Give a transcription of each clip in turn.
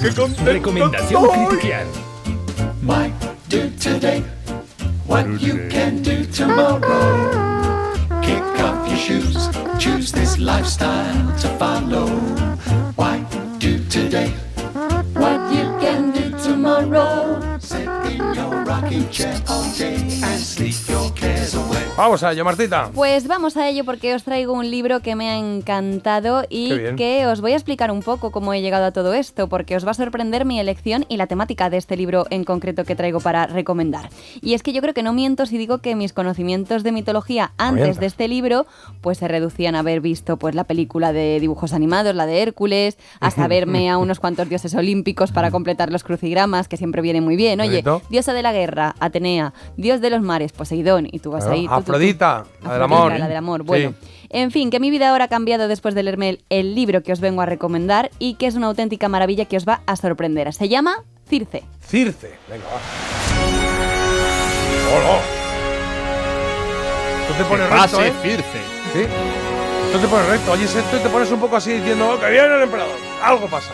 ¡Qué contento Recomendación estoy! critiquial. Why do today what you can do tomorrow? Kick off your shoes, choose this lifestyle to follow. Why do today what you can do tomorrow? Sit in your rocking chair all day Vamos a ello, Martita. Pues vamos a ello porque os traigo un libro que me ha encantado y que os voy a explicar un poco cómo he llegado a todo esto, porque os va a sorprender mi elección y la temática de este libro en concreto que traigo para recomendar. Y es que yo creo que no miento si digo que mis conocimientos de mitología antes de este libro pues se reducían a haber visto pues la película de dibujos animados, la de Hércules, a saberme a unos cuantos dioses olímpicos para completar los crucigramas, que siempre viene muy bien. Oye, diosa de la guerra, Atenea, dios de los mares, Poseidón, y tú vas ahí. tú. Afrodita, la del amor. La del amor, Sí. bueno. En fin, que mi vida ahora ha cambiado después de leerme el, el libro que os vengo a recomendar y que es una auténtica maravilla que os va a sorprender. Se llama Circe. Circe. Venga, va. ¡Hola! Tú te pones recto, ¿eh? Circe. Sí. Tú te pones recto. Oyes esto y te pones un poco así diciendo "Oh, que viene el emperador. Algo pasa.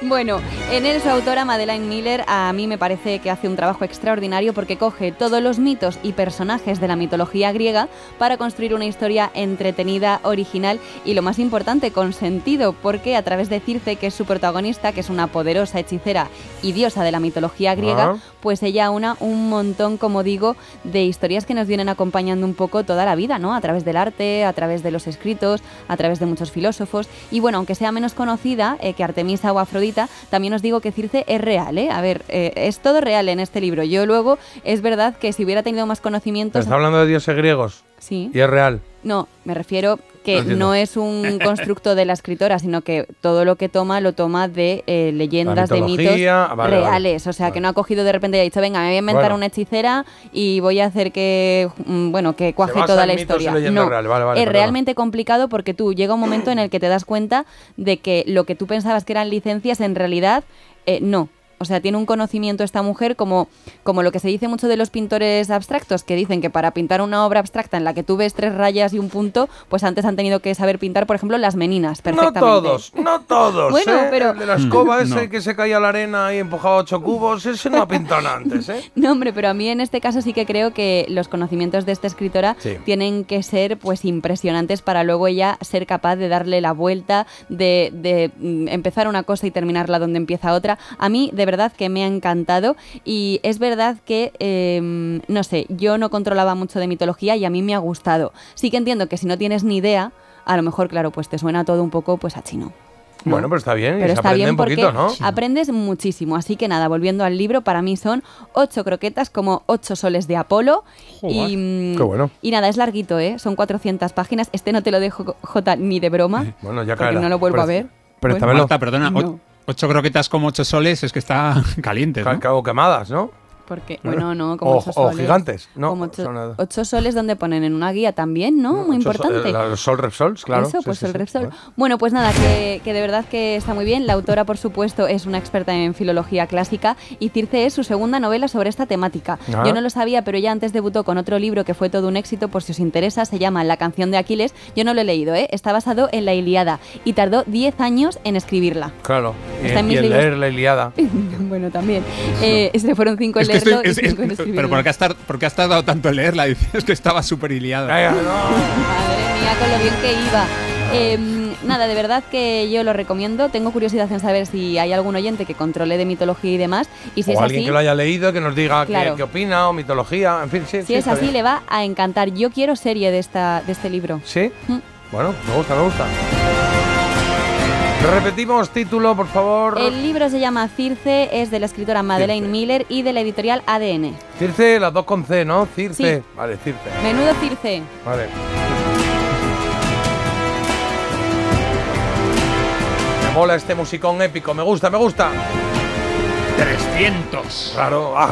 Bueno, en él su autora Madeleine Miller a mí me parece que hace un trabajo extraordinario porque coge todos los mitos y personajes de la mitología griega para construir una historia entretenida, original y lo más importante, con sentido, porque a través de Circe, que es su protagonista, que es una poderosa hechicera y diosa de la mitología griega, Ah. pues ella una un montón, como digo, de historias que nos vienen acompañando un poco toda la vida, ¿no? A través del arte, a través de los escritos, a través de muchos filósofos. Y bueno, aunque sea menos conocida eh, que Artemisa o Afrodita, también os digo que Circe es real, ¿eh? A ver, eh, es todo real en este libro. Yo luego, es verdad que si hubiera tenido más conocimientos... está hablando de dioses griegos. Sí. Y es real. No, me refiero que no es un constructo de la escritora, sino que todo lo que toma lo toma de eh, leyendas, de mitos ah, vale, reales. O sea, que no ha cogido de repente y ha dicho, venga, me voy a inventar Bueno. una hechicera y voy a hacer que, mm, bueno, que cuaje toda la historia. No, es perdona. realmente complicado porque tú llega un momento en el que te das cuenta de que lo que tú pensabas que eran licencias en realidad eh, no. O sea, tiene un conocimiento esta mujer como, como lo que se dice mucho de los pintores abstractos, que dicen que para pintar una obra abstracta en la que tú ves tres rayas y un punto, pues antes han tenido que saber pintar, por ejemplo, las meninas No perfectamente. todos, no todos. Bueno, ¿eh? pero- El de la escoba ese No. que se caía a la arena y empujaba ocho cubos, ese no ha pintado antes, ¿eh? No, hombre, pero a mí en este caso sí que creo que los conocimientos de esta escritora Sí. tienen que ser pues impresionantes para luego ella ser capaz de darle la vuelta, de, de, mm, empezar una cosa y terminarla donde empieza otra. A mí de verdad que me ha encantado y es verdad que, eh, no sé, yo no controlaba mucho de mitología y a mí me ha gustado. Sí que entiendo que si no tienes ni idea, a lo mejor, claro, pues te suena todo un poco pues a chino. ¿no? Bueno, pero está bien, y Pero se está aprende bien un poquito, ¿no? aprendes muchísimo. Así que nada, volviendo al libro, para mí son ocho croquetas como ocho soles de Apolo. Y, mm, Qué bueno. y nada, es larguito, ¿eh? Son 400 páginas. Este no te lo dejo, Jota, ni de broma. Bueno, ya porque no lo vuelvo a Presta- ver. préstamelo. Marta, perdona, No. Ocho croquetas como ocho soles es que está caliente, ¿no? Ca- O quemadas, ¿no? Porque, bueno, no, como O- ocho o soles. gigantes, ¿no? Como ocho, Son, ocho soles donde ponen en una guía también, ¿no? Muy importante. eh, Los Sol Repsols, claro. Eso, sí, pues sí, el sí. Repsol. Bueno. Pues nada, que, que de verdad que está muy bien. La autora, por supuesto, es una experta en filología clásica y Circe es su segunda novela sobre esta temática. Ah. Yo no lo sabía, pero ella antes debutó con otro libro que fue todo un éxito, por si os interesa, se llama La canción de Aquiles. Yo no lo he leído, ¿eh? Está basado en la Ilíada y tardó 10 años en escribirla. Claro. Y, Está en y el libros. leer la Iliada. bueno, también. Eh, se fueron cinco en Es que estoy- leerlo es- y es- cinco en escribirlo. pero ¿por qué, has tar- por qué has tardado tanto en leerla? Dices que estaba súper iliada. Madre mía, con lo bien que iba. Eh, nada, de verdad que yo lo recomiendo. Tengo curiosidad en saber si hay algún oyente que controle de mitología y demás. Y si o es alguien así, que lo haya leído, que nos diga qué- Claro. qué, opina, o mitología, en fin, sí. si sí, es así, bien. le va a encantar. Yo quiero serie de, esta, de este libro. ¿Sí? Mm. Bueno, me gusta, me gusta. Repetimos título, por favor. El libro se llama Circe, es de la escritora Madeleine Circe. Miller y de la editorial ADN. Circe, las dos con C, ¿no? Circe. Sí. Vale, Circe. Menudo Circe. Vale. Me mola este musicón épico, me gusta, me gusta. 300. Claro, ah,